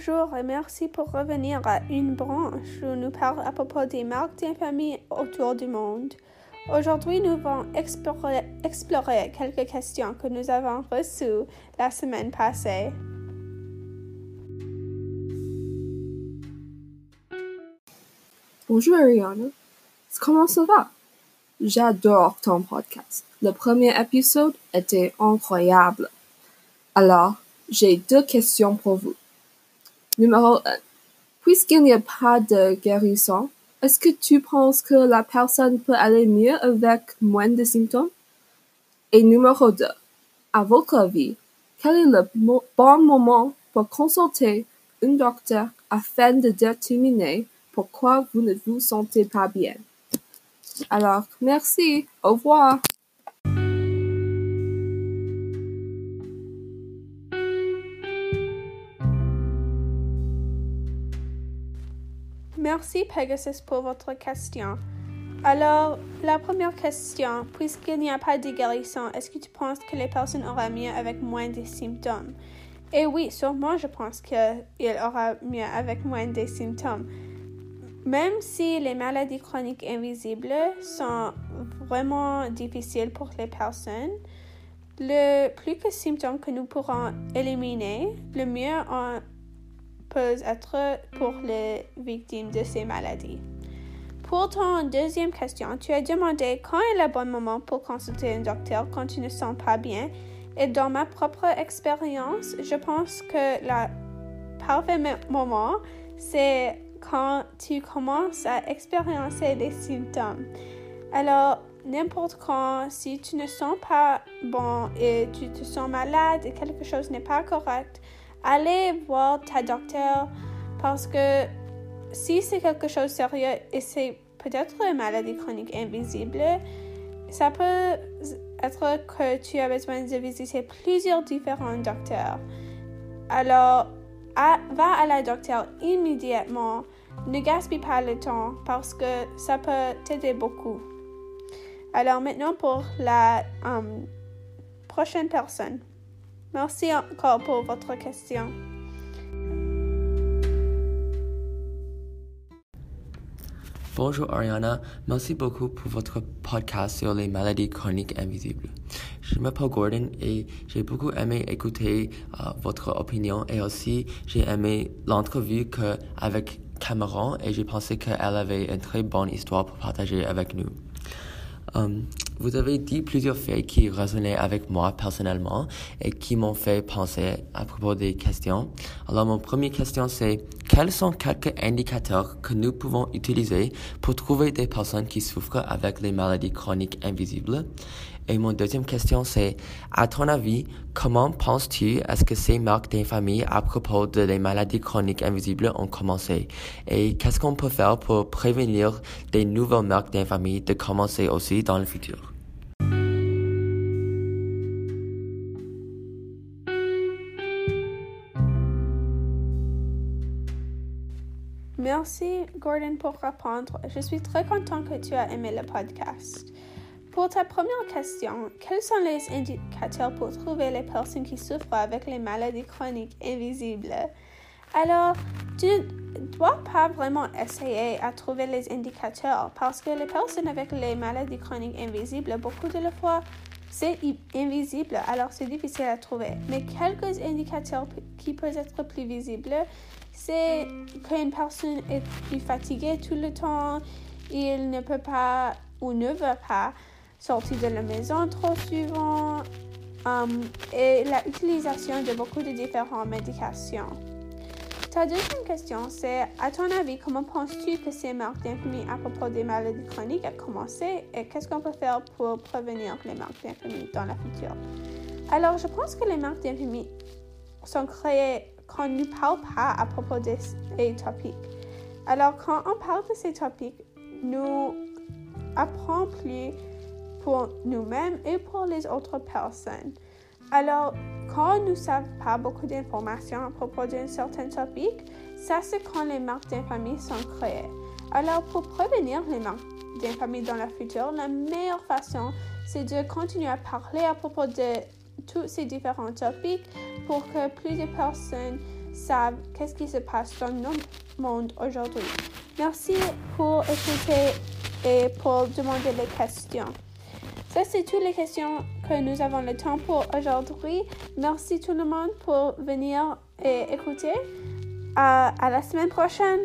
Bonjour et merci pour revenir à Une branche où nous parlons à propos des marques d'infamie autour du monde. Aujourd'hui, nous allons explorer, explorer quelques questions que nous avons reçues la semaine passée. Bonjour Ariana, comment ça va? J'adore ton podcast. Le premier épisode était incroyable. Alors, j'ai deux questions pour vous. Numéro 1. Puisqu'il n'y a pas de guérison, est-ce que tu penses que la personne peut aller mieux avec moins de symptômes? Et numéro 2. À votre avis, quel est le bon moment pour consulter un docteur afin de déterminer pourquoi vous ne vous sentez pas bien? Alors, merci. Au revoir. Merci Pegasus pour votre question. Alors, la première question, puisqu'il n'y a pas de guérison, est-ce que tu penses que les personnes auront mieux avec moins de symptômes? Et oui, sûrement, je pense qu'il aura mieux avec moins de symptômes. Même si les maladies chroniques invisibles sont vraiment difficiles pour les personnes, le plus de symptômes que nous pourrons éliminer, le mieux on peut être pour les victimes de ces maladies. Pour ton deuxième question, tu as demandé quand est le bon moment pour consulter un docteur quand tu ne sens pas bien. Et dans ma propre expérience, je pense que le parfait moment, c'est quand tu commences à expérimenter les symptômes. Alors, n'importe quand, si tu ne sens pas bon et tu te sens malade et quelque chose n'est pas correct, allez voir ta docteur parce que si c'est quelque chose de sérieux et c'est peut-être une maladie chronique invisible, ça peut être que tu as besoin de visiter plusieurs différents docteurs. Alors, va à la docteur immédiatement. Ne gaspille pas le temps parce que ça peut t'aider beaucoup. Alors maintenant pour la um, prochaine personne. Merci encore pour votre question. Bonjour Ariana, merci beaucoup pour votre podcast sur les maladies chroniques invisibles. Je m'appelle Gordon et j'ai beaucoup aimé écouter uh, votre opinion et aussi j'ai aimé l'entrevue que avec Cameron et j'ai pensé qu'elle avait une très bonne histoire pour partager avec nous. Um, vous avez dit plusieurs faits qui résonnaient avec moi personnellement et qui m'ont fait penser à propos des questions. Alors, mon première question, c'est quels sont quelques indicateurs que nous pouvons utiliser pour trouver des personnes qui souffrent avec les maladies chroniques invisibles? Et mon deuxième question, c'est, à ton avis, comment penses-tu est-ce que ces marques d'infamie à propos de les maladies chroniques invisibles ont commencé? Et qu'est-ce qu'on peut faire pour prévenir des nouvelles marques d'infamie de commencer aussi dans le futur? Merci Gordon pour répondre. Je suis très content que tu as aimé le podcast. Pour ta première question, quels sont les indicateurs pour trouver les personnes qui souffrent avec les maladies chroniques invisibles? Alors, tu ne dois pas vraiment essayer à trouver les indicateurs parce que les personnes avec les maladies chroniques invisibles, beaucoup de la fois, c'est invisible, alors c'est difficile à trouver. Mais quelques indicateurs qui peuvent être plus visibles, c'est qu'une personne est plus fatiguée tout le temps, il ne peut pas ou ne veut pas sortie de la maison trop souvent um, et l'utilisation de beaucoup de différentes médications. Ta deuxième question, c'est à ton avis, comment penses-tu que ces marques d'infamie à propos des maladies chroniques ont commencé et qu'est-ce qu'on peut faire pour prévenir les marques d'infamie dans le futur? Alors, je pense que les marques d'infamie sont créées quand on ne parle pas à propos de ces topics. Alors, quand on parle de ces topics, nous apprenons plus pour nous-mêmes et pour les autres personnes. Alors, quand nous ne savons pas beaucoup d'informations à propos d'un certain topic, ça c'est quand les marques d'infamie sont créées. Alors, pour prévenir les marques d'infamie dans le futur, la meilleure façon, c'est de continuer à parler à propos de tous ces différents topics pour que plus de personnes savent qu'est-ce qui se passe dans notre monde aujourd'hui. Merci pour écouter et pour demander les questions. Ça, c'est toutes les questions que nous avons le temps pour aujourd'hui. Merci tout le monde pour venir et écouter. à la semaine prochaine.